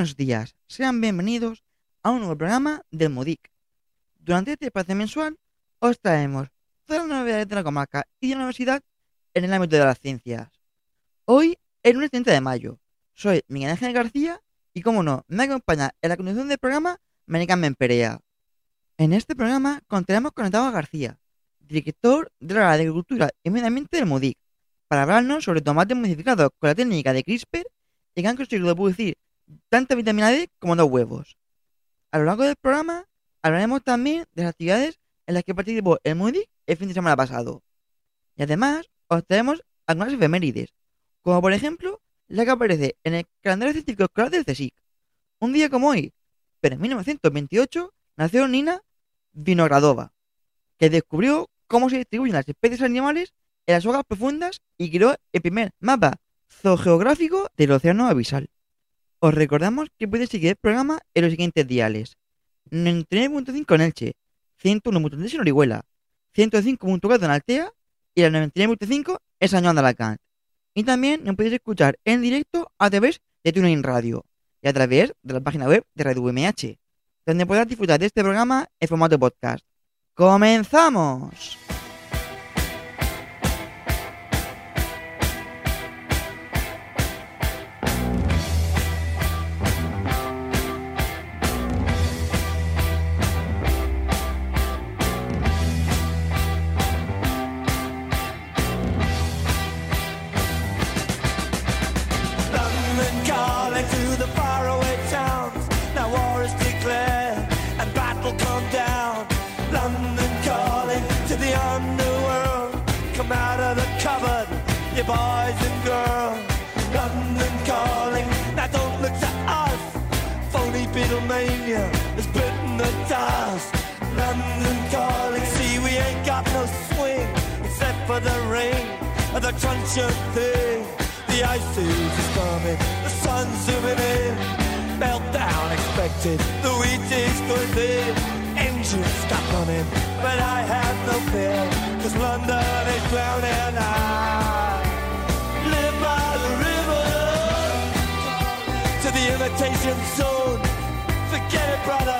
Buenos días, sean bienvenidos a un nuevo programa del MODIC. Durante este espacio mensual os traemos todas las novedades de la comarca y de la universidad en el ámbito de las ciencias. Hoy es lunes 30 de mayo. Soy Miguel Ángel García y, como no, me acompaña en la conducción del programa Manica Memperea. En este programa contaremos con Octavio García, director de la de Agricultura y Medio Ambiente del MODIC, para hablarnos sobre tomates modificados con la técnica de CRISPR y que han conseguido producir tanta vitamina D como dos huevos. A lo largo del programa hablaremos también de las actividades en las que participó el MUDI el fin de semana pasado. Y además os traemos algunas efemérides, como por ejemplo la que aparece en el calendario científico escolar del CSIC. Un día como hoy, pero en 1928, nació Nina Vinogradova, que descubrió cómo se distribuyen las especies animales en las aguas profundas y creó el primer mapa zoogeográfico del océano abisal. Os recordamos que podéis seguir el programa en los siguientes diales. 99.5 en Elche, 101.3 en Orihuela, 105.4 en Altea y la 99.5 en San Juan de Alacant. Y también nos podéis escuchar en directo a través de TuneIn Radio y a través de la página web de Radio UMH, donde podrás disfrutar de este programa en formato podcast. ¡Comenzamos! Of thing. The ice is coming, the sun's zooming in. Meltdown expected, the wheat is going thin. Engines stop running, but I have no fear, cause London is drowning. I live by the river to the imitation zone. Forget it, brother,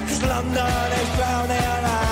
cause London is drowning. I,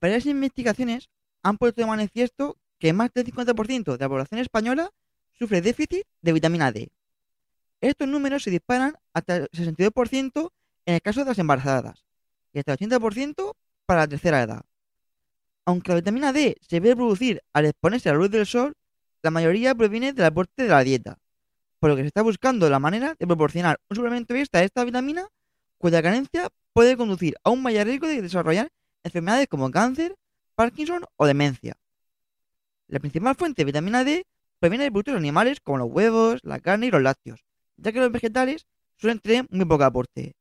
Varias investigaciones han puesto de manifiesto que más del 50% de la población española sufre déficit de vitamina D. Estos números se disparan hasta el 62% en el caso de las embarazadas y hasta el 80% para la tercera edad. Aunque la vitamina D se debe producir al exponerse a la luz del sol, la mayoría proviene del aporte de la dieta, por lo que se está buscando la manera de proporcionar un suplemento extra de esta vitamina cuya carencia puede conducir a un mayor riesgo de desarrollar enfermedades como cáncer, Parkinson o demencia. La principal fuente de vitamina D proviene de productos animales como los huevos, la carne y los lácteos, ya que los vegetales suelen tener muy poco aporte.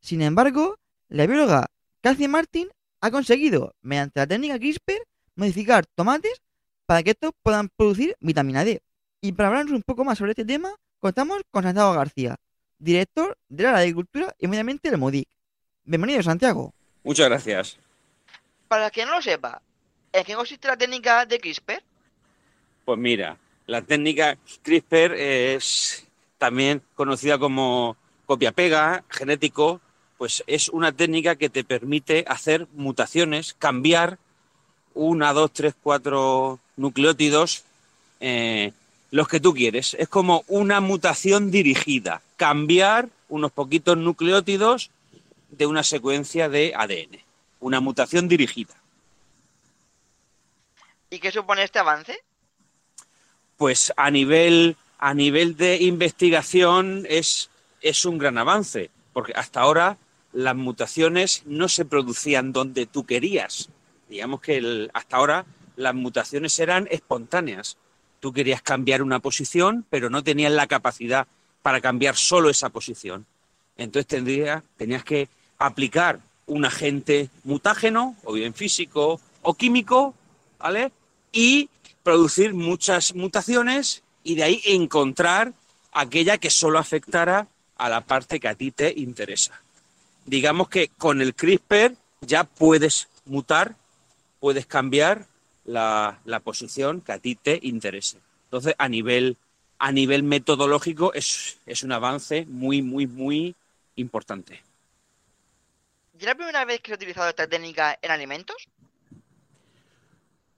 Sin embargo, la bióloga Cathy Martin ha conseguido, mediante la técnica CRISPR, modificar tomates para que estos puedan producir vitamina D. Y para hablarnos un poco más sobre este tema, contamos con Santiago García, director de la Agricultura y Medio Ambiente del MODIC. Bienvenido, Santiago. Muchas gracias. Para quien no lo sepa, ¿en qué consiste la técnica de CRISPR? Pues mira, la técnica CRISPR es también conocida como copia-pega genético, pues es una técnica que te permite hacer mutaciones, cambiar una, dos, tres, cuatro nucleótidos, eh, los que tú quieres. Es como una mutación dirigida, cambiar unos poquitos nucleótidos de una secuencia de ADN, una mutación dirigida. ¿Y qué supone este avance? pues a nivel, a nivel de investigación es, es un gran avance, porque hasta ahora las mutaciones no se producían donde tú querías. Digamos que el- hasta ahora las mutaciones eran espontáneas. Tú querías cambiar una posición, pero no tenías la capacidad para cambiar solo esa posición. Entonces tendría, tenías que aplicar un agente mutágeno, o bien físico o químico, ¿vale? Y producir muchas mutaciones y de ahí encontrar aquella que solo afectara a la parte que a ti te interesa. Digamos que con el CRISPR ya puedes mutar, puedes cambiar la, la posición que a ti te interese. Entonces, a nivel, a nivel metodológico es, es un avance muy, muy, muy importante. ¿Y la primera vez que ha utilizado esta técnica en alimentos?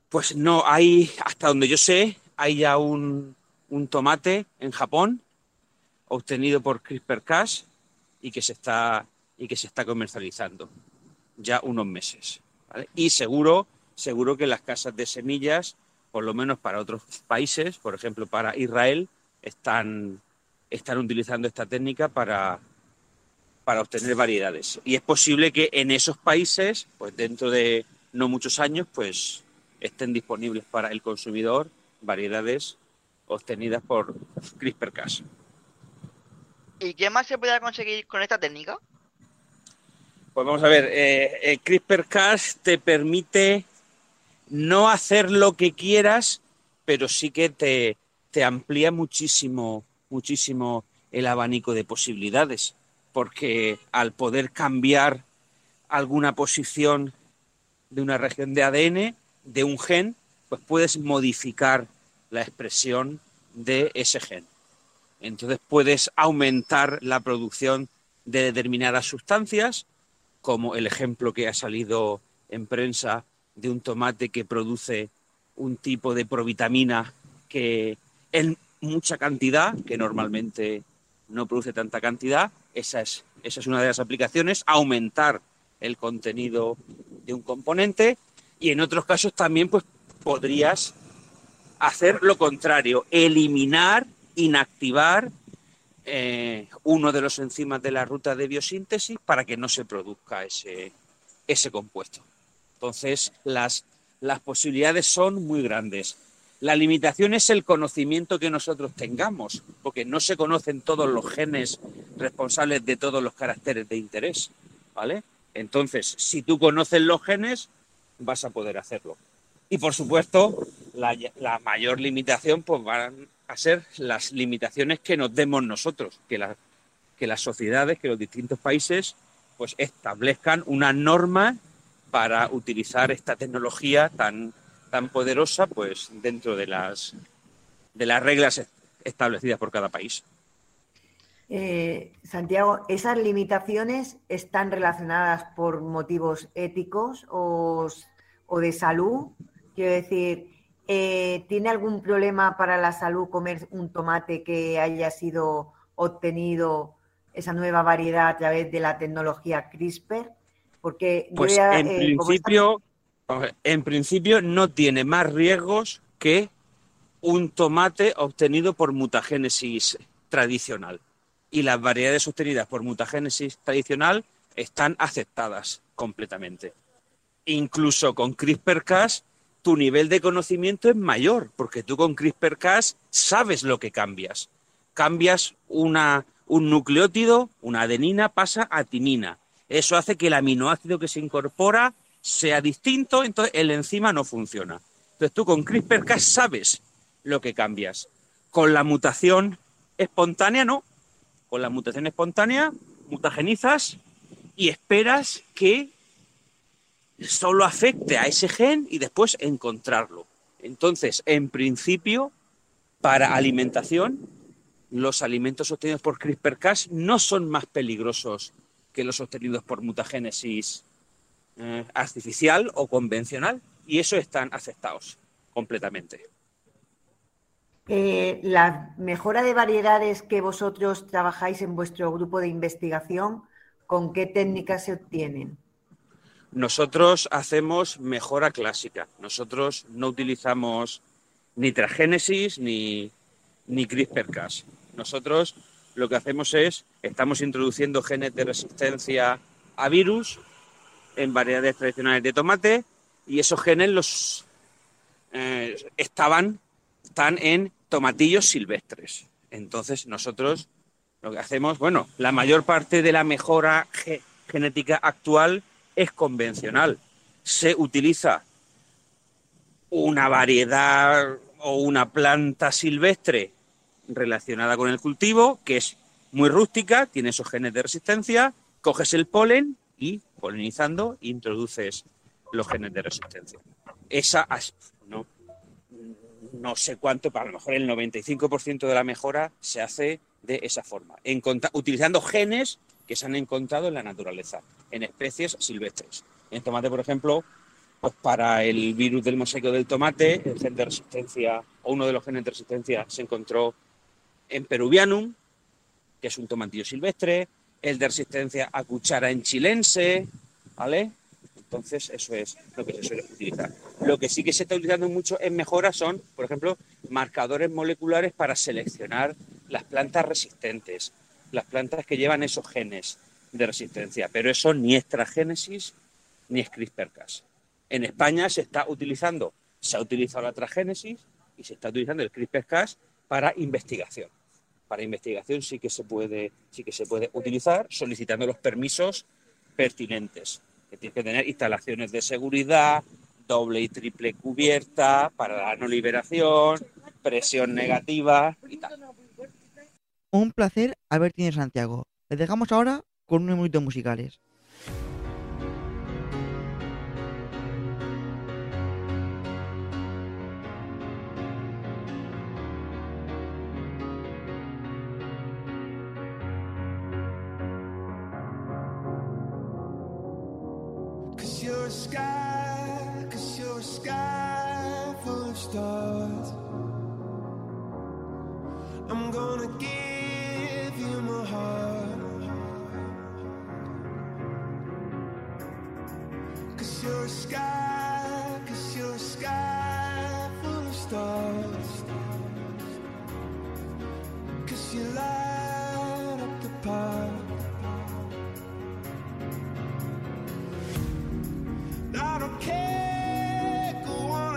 Pues no, hay, hasta donde yo sé, hay ya un, un tomate en Japón obtenido por CRISPR-Cas y que se está y que se está comercializando ya unos meses. Y seguro, seguro que las casas de semillas, por lo menos para otros países, por ejemplo para Israel, están, están utilizando esta técnica para, para obtener variedades. Y es posible que en esos países, pues dentro de no muchos años, pues estén disponibles para el consumidor variedades obtenidas por CRISPR-Cas. ¿Y qué más se puede conseguir con esta técnica? Pues vamos a ver, eh, el CRISPR-Cas te permite no hacer lo que quieras, pero sí que te, te amplía muchísimo, muchísimo el abanico de posibilidades, porque al poder cambiar alguna posición de una región de ADN, de un gen, pues puedes modificar la expresión de ese gen. Entonces puedes aumentar la producción de determinadas sustancias, como el ejemplo que ha salido en prensa de un tomate que produce un tipo de provitamina que en mucha cantidad, que normalmente no produce tanta cantidad, esa es, una de las aplicaciones, aumentar el contenido de un componente y en otros casos también pues podrías hacer lo contrario, eliminar, inactivar eh, uno de los enzimas de la ruta de biosíntesis para que no se produzca ese, ese compuesto. Entonces, las, las posibilidades son muy grandes. La limitación es el conocimiento que nosotros tengamos, porque no se conocen todos los genes responsables de todos los caracteres de interés, ¿vale? Entonces, si tú conoces los genes, vas a poder hacerlo. Y por supuesto, la, mayor limitación pues van a ser las limitaciones que nos demos nosotros, que, que las sociedades, que los distintos países, pues establezcan una norma para utilizar esta tecnología tan, tan poderosa, pues dentro de las, de las reglas establecidas por cada país. Eh, Santiago, ¿esas limitaciones están relacionadas por motivos éticos o, o de salud? Quiero decir, eh, ¿tiene algún problema para la salud comer un tomate que haya sido obtenido esa nueva variedad a través de la tecnología CRISPR? Porque yo Pues ya, en eh, principio, en principio no tiene más riesgos que un tomate obtenido por mutagénesis tradicional. Y las variedades obtenidas por mutagénesis tradicional están aceptadas completamente. Incluso con CRISPR-Cas tu nivel de conocimiento es mayor, porque tú con CRISPR-Cas sabes lo que cambias. Cambias una, un nucleótido, una adenina, pasa a timina. Eso hace que el aminoácido que se incorpora sea distinto, entonces el enzima no funciona. Entonces tú con CRISPR-Cas sabes lo que cambias. Con la mutación espontánea no. Con la mutación espontánea mutagenizas y esperas que solo afecte a ese gen y después encontrarlo. Entonces, en principio, para alimentación, los alimentos obtenidos por CRISPR-Cas no son más peligrosos que los obtenidos por mutagénesis eh, artificial o convencional y eso están aceptados completamente. Eh, la mejora de variedades que vosotros trabajáis en vuestro grupo de investigación, ¿con qué técnicas se obtienen? Nosotros hacemos mejora clásica. Nosotros no utilizamos ni transgénesis ni, ni CRISPR-Cas. Nosotros lo que hacemos es, estamos introduciendo genes de resistencia a virus en variedades tradicionales de tomate y esos genes los eh, estaban están en tomatillos silvestres. Entonces nosotros lo que hacemos, bueno, la mayor parte de la mejora ge- genética actual es convencional. Se utiliza una variedad o una planta silvestre relacionada con el cultivo, que es muy rústica, tiene esos genes de resistencia, coges el polen y polinizando introduces los genes de resistencia. Esa, no, no sé cuánto, pero a lo mejor el 95% de la mejora se hace de esa forma, utilizando genes que se han encontrado en la naturaleza, en especies silvestres. En tomate, por ejemplo, pues para el virus del mosaico del tomate, el gen de resistencia, o uno de los genes de resistencia se encontró en Peruvianum, que es un tomatillo silvestre, el de resistencia a cuchara en chilense, ¿vale? Entonces, eso es lo que se suele utilizar. Lo que sí que se está utilizando mucho en mejora son, por ejemplo, marcadores moleculares para seleccionar las plantas resistentes, las plantas que llevan esos genes de resistencia. Pero eso ni es transgénesis ni es CRISPR-Cas. En España se está utilizando, se ha utilizado la transgénesis y se está utilizando el CRISPR-Cas para investigación. Para investigación sí que se puede, sí que se puede utilizar solicitando los permisos pertinentes. Que tienes que tener instalaciones de seguridad, doble y triple cubierta para la no liberación, presión negativa y. Un placer haber tenido Santiago. Les dejamos ahora con unos minutos musicales. Cause you light up the park. I don't care, go on.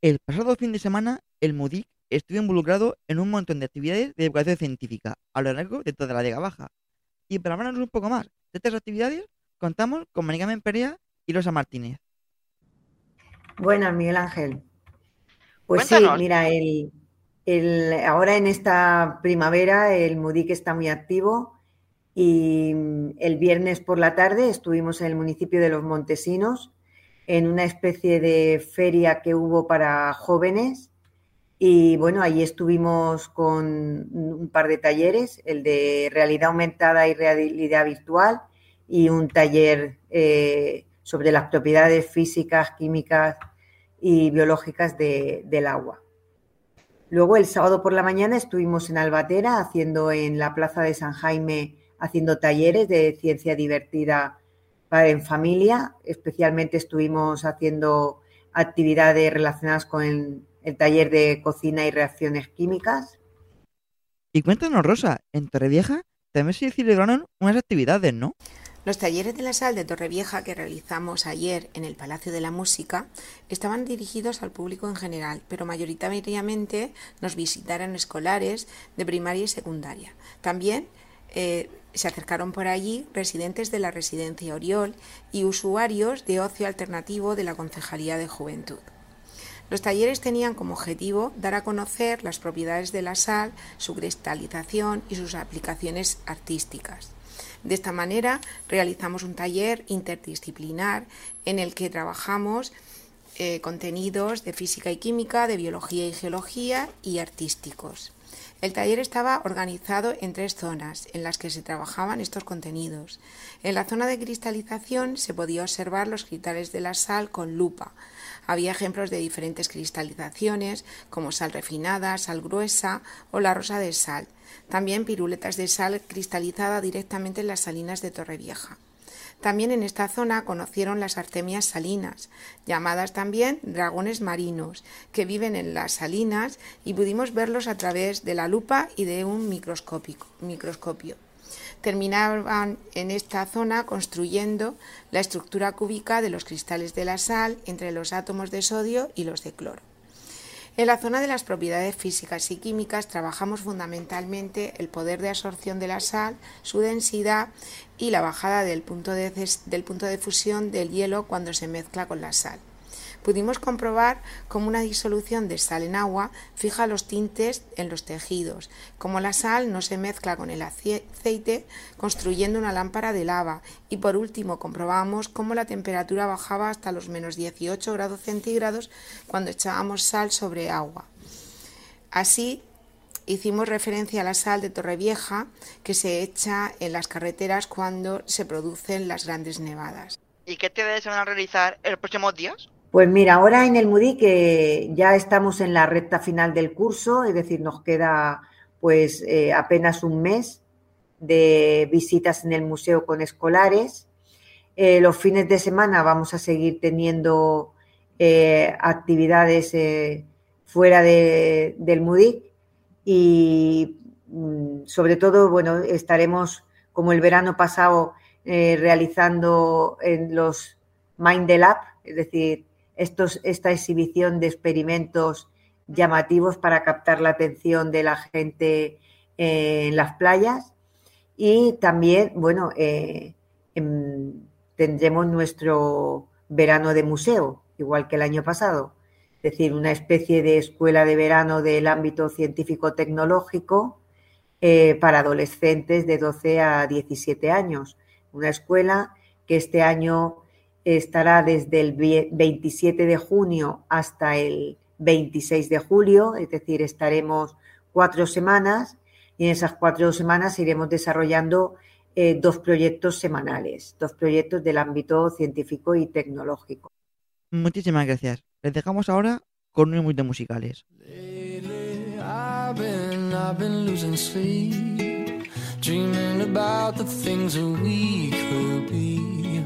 El pasado fin de semana, el MUDIC estuvo involucrado en un montón de actividades de educación científica a lo largo de toda la Vega Baja. Y para hablarnos un poco más de estas actividades contamos con Maricarmen Perea y Rosa Martínez. Buenas, Miguel Ángel. Pues Cuéntanos. sí, mira, el, el- ahora en esta primavera el MUDIC está muy activo y mm, el viernes por la tarde estuvimos en el municipio de Los Montesinos en una especie de feria que hubo para jóvenes y bueno, allí estuvimos con un par de talleres, el de realidad aumentada y realidad virtual y un taller eh, sobre las propiedades físicas, químicas y biológicas de- del agua. Luego el sábado por la mañana estuvimos en Albatera haciendo en la plaza de San Jaime haciendo talleres de ciencia divertida para en familia. Especialmente estuvimos haciendo actividades relacionadas con el, el taller de cocina y reacciones químicas. Y cuéntanos, Rosa, en Torrevieja también se celebraron unas actividades, ¿no? Los talleres de la sal de Torrevieja que realizamos ayer en el Palacio de la Música estaban dirigidos al público en general, pero mayoritariamente nos visitaron escolares de primaria y secundaria. También eh, se acercaron por allí residentes de la residencia Oriol y usuarios de ocio alternativo de la Concejalía de Juventud. Los talleres tenían como objetivo dar a conocer las propiedades de la sal, su cristalización y sus aplicaciones artísticas. De esta manera realizamos un taller interdisciplinar en el que trabajamos eh, contenidos de física y química, de biología y geología y artísticos. El taller estaba organizado en tres zonas en las que se trabajaban estos contenidos. En la zona de cristalización se podía observar los cristales de la sal con lupa. Había ejemplos de diferentes cristalizaciones como sal refinada, sal gruesa o la rosa de sal. También piruletas de sal cristalizada directamente en las salinas de Torrevieja. También en esta zona conocieron las artemias salinas, llamadas también dragones marinos, que viven en las salinas y pudimos verlos a través de la lupa y de un microscopio. Terminaban en esta zona construyendo la estructura cúbica de los cristales de la sal entre los átomos de sodio y los de cloro. En la zona de las propiedades físicas y químicas trabajamos fundamentalmente el poder de absorción de la sal, su densidad y la bajada del punto de, del punto de fusión del hielo cuando se mezcla con la sal. Pudimos comprobar cómo una disolución de sal en agua fija los tintes en los tejidos, cómo la sal no se mezcla con el ace- aceite construyendo una lámpara de lava y por último comprobamos cómo la temperatura bajaba hasta los menos 18 grados centígrados cuando echábamos sal sobre agua. Así hicimos referencia a la sal de Torrevieja que se echa en las carreteras cuando se producen las grandes nevadas. ¿Y qué actividades se van a realizar en los próximos días? Pues mira, ahora en el MUDI que ya estamos en la recta final del curso, es decir, nos queda pues eh, apenas un mes de visitas en el museo con escolares. Eh, los fines de semana vamos a seguir teniendo eh, actividades fuera de- del MUDIC y mm, sobre todo, bueno, estaremos como el verano pasado realizando en los Mind Lab, es decir, estos, esta exhibición de experimentos llamativos para captar la atención de la gente eh, en las playas y también, bueno, eh, em, tendremos nuestro verano de museo, igual que el año pasado, es decir, una especie de escuela de verano del ámbito científico-tecnológico eh, para adolescentes de 12 a 17 años. Una escuela que este año estará desde el vie- 27 de junio hasta el 26 de julio, es decir, estaremos cuatro semanas y en esas cuatro semanas iremos desarrollando eh, dos proyectos semanales, dos proyectos del ámbito científico y tecnológico. Muchísimas gracias. Les dejamos ahora con unos minutos musicales. Lately,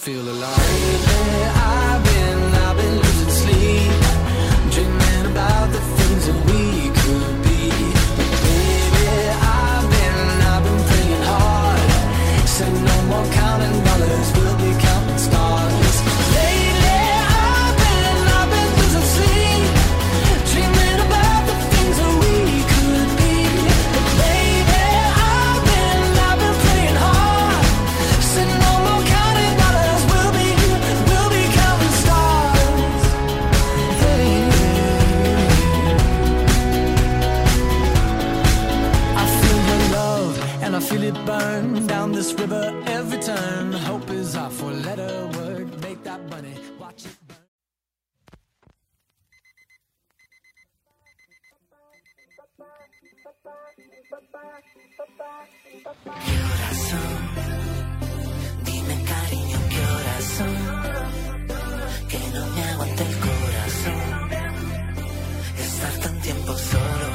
feel alive. burn down this river every turn. Hope is our four-letter word. Make that money, watch it burn. ¿Qué horas son? Dime cariño, ¿qué horas son? Que no me aguante el corazón Estar tan tiempo solo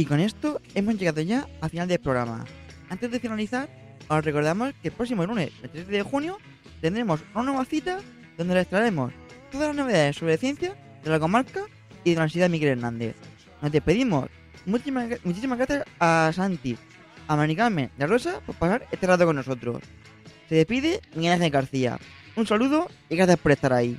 Y con esto hemos llegado ya al final del programa. Antes de finalizar, os recordamos que el próximo lunes, el 13 de junio, tendremos una nueva cita donde les traeremos todas las novedades sobre ciencia de la comarca y de la Universidad Miguel Hernández. Nos despedimos. Muchísimas, gra- muchísimas gracias a Santi, a Mari Carmen y a Rosa por pasar este rato con nosotros. Se despide Miguel Ángel García. Un saludo y gracias por estar ahí.